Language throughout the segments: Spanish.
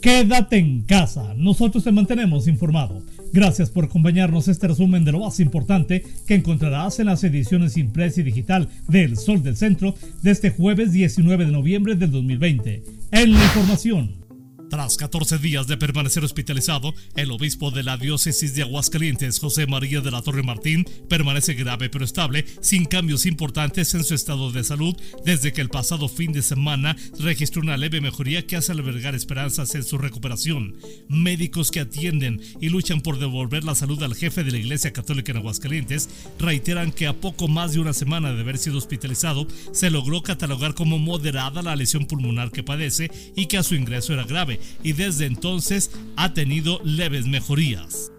Quédate en casa, nosotros te mantenemos informado. Gracias por acompañarnos este resumen de lo más importante que encontrarás en las ediciones impresa y digital del Sol del Centro de este jueves 19 de noviembre del 2020. En la información. Tras 14 días de permanecer hospitalizado, el obispo de la diócesis de Aguascalientes, José María de la Torre Martín, permanece grave pero estable, sin cambios importantes en su estado de salud, desde que el pasado fin de semana registró una leve mejoría que hace albergar esperanzas en su recuperación. Médicos que atienden y luchan por devolver la salud al jefe de la Iglesia Católica en Aguascalientes reiteran que a poco más de una semana de haber sido hospitalizado, se logró catalogar como moderada la lesión pulmonar que padece y que a su ingreso era grave y desde entonces ha tenido leves mejorías.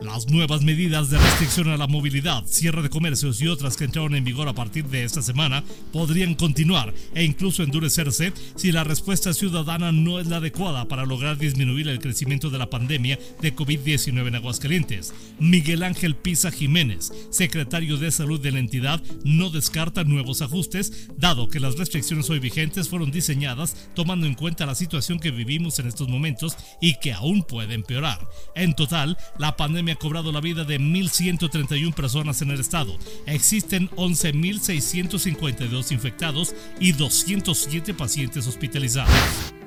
Las nuevas medidas de restricción a la movilidad, cierre de comercios y otras que entraron en vigor a partir de esta semana podrían continuar e incluso endurecerse si la respuesta ciudadana no es la adecuada para lograr disminuir el crecimiento de la pandemia de COVID-19 en Aguascalientes. Miguel Ángel Pisa Jiménez, secretario de Salud de la entidad, no descarta nuevos ajustes, dado que las restricciones hoy vigentes fueron diseñadas tomando en cuenta la situación que vivimos en estos momentos y que aún puede empeorar. En total, la pandemia ha cobrado la vida de 1.131 personas en el estado. Existen 11.652 infectados y 207 pacientes hospitalizados.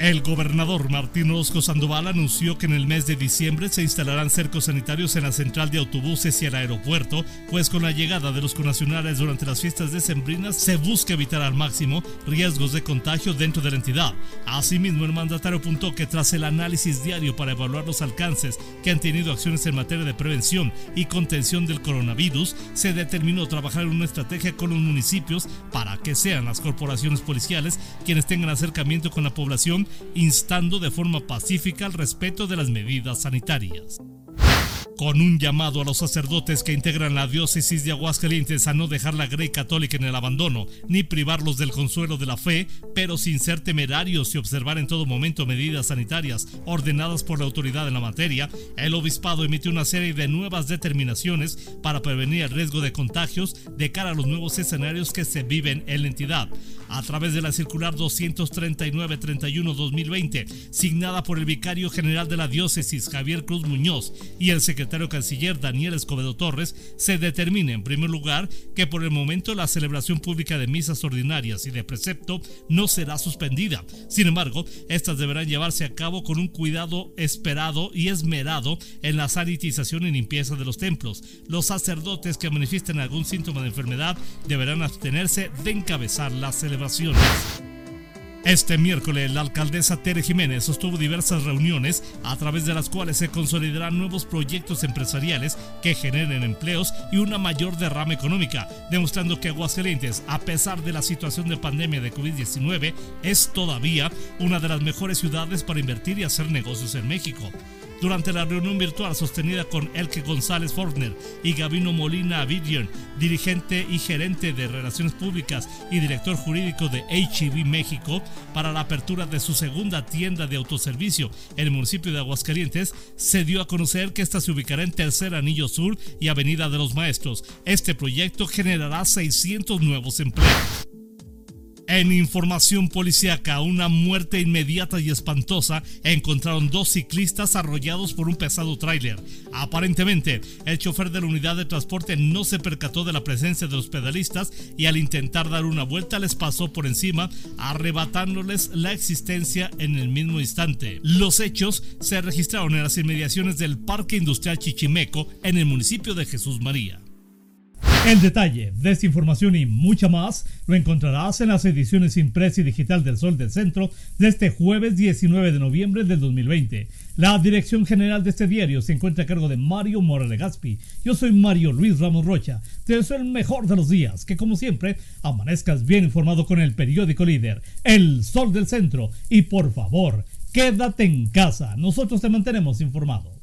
El gobernador Martín Orozco Sandoval anunció que en el mes de diciembre se instalarán cercos sanitarios en la central de autobuses y el aeropuerto, pues con la llegada de los conacionales durante las fiestas decembrinas se busca evitar al máximo riesgos de contagio dentro de la entidad. Asimismo, el mandatario apuntó que tras el análisis diario para evaluar los alcances que han tenido acciones en materia de prevención y contención del coronavirus, se determinó trabajar en una estrategia con los municipios para que sean las corporaciones policiales quienes tengan acercamiento con la población instando de forma pacífica el respeto de las medidas sanitarias con un llamado a los sacerdotes que integran la diócesis de Aguascalientes a no dejar la Grey Católica en el abandono, ni privarlos del consuelo de la fe, pero sin ser temerarios y observar en todo momento medidas sanitarias ordenadas por la autoridad en la materia, el obispado emitió una serie de nuevas determinaciones para prevenir el riesgo de contagios de cara a los nuevos escenarios que se viven en la entidad. A través de la circular 239-31-2020, signada por el vicario general de la diócesis Javier Cruz Muñoz y el secretario secretario canciller Daniel Escobedo Torres, se determina en primer lugar que por el momento la celebración pública de misas ordinarias y de precepto no será suspendida. Sin embargo, estas deberán llevarse a cabo con un cuidado esperado y esmerado en la sanitización y limpieza de los templos. Los sacerdotes que manifiesten algún síntoma de enfermedad deberán abstenerse de encabezar las celebraciones. Este miércoles, la alcaldesa Tere Jiménez sostuvo diversas reuniones a través de las cuales se consolidarán nuevos proyectos empresariales que generen empleos y una mayor derrama económica, demostrando que Aguascalientes, a pesar de la situación de pandemia de COVID-19, es todavía una de las mejores ciudades para invertir y hacer negocios en México durante la reunión virtual sostenida con Elke González Fortner y Gabino Molina Avidian, dirigente y gerente de Relaciones Públicas y director jurídico de HEV México, para la apertura de su segunda tienda de autoservicio en el municipio de Aguascalientes, se dio a conocer que esta se ubicará en Tercer Anillo Sur y Avenida de los Maestros. Este proyecto generará 600 nuevos empleos. En información policíaca, una muerte inmediata y espantosa, encontraron dos ciclistas arrollados por un pesado tráiler. Aparentemente, el chofer de la unidad de transporte no se percató de la presencia de los pedalistas y al intentar dar una vuelta les pasó por encima, arrebatándoles la existencia en el mismo instante. Los hechos se registraron en las inmediaciones del Parque Industrial Chichimeco en el municipio de Jesús María. El detalle de esta información y mucha más lo encontrarás en las ediciones impresa y digital del Sol del Centro de este jueves 19 de noviembre del 2020. La dirección general de este diario se encuentra a cargo de Mario Morales Gaspi. Yo soy Mario Luis Ramos Rocha. Te deseo el mejor de los días, que como siempre amanezcas bien informado con el periódico líder, El Sol del Centro. Y por favor, quédate en casa. Nosotros te mantenemos informado.